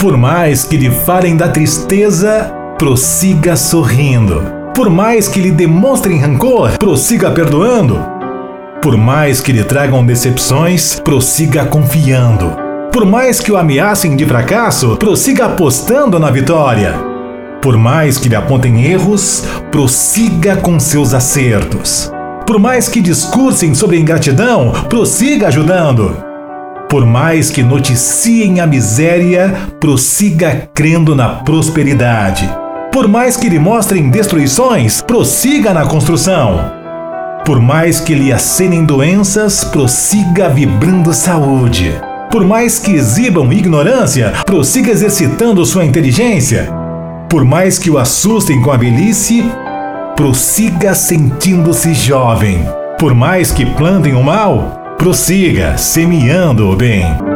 Por mais que lhe falem da tristeza, prossiga sorrindo. Por mais que lhe demonstrem rancor, prossiga perdoando. Por mais que lhe tragam decepções, prossiga confiando. Por mais que o ameacem de fracasso, prossiga apostando na vitória. Por mais que lhe apontem erros, prossiga com seus acertos. Por mais que discursem sobre ingratidão, prossiga ajudando. Por mais que noticiem a miséria, prossiga crendo na prosperidade. Por mais que lhe mostrem destruições, prossiga na construção. Por mais que lhe acenem doenças, prossiga vibrando saúde. Por mais que exibam ignorância, prossiga exercitando sua inteligência. Por mais que o assustem com a velhice, prossiga sentindo-se jovem. Por mais que plantem o mal, prossiga semeando o bem.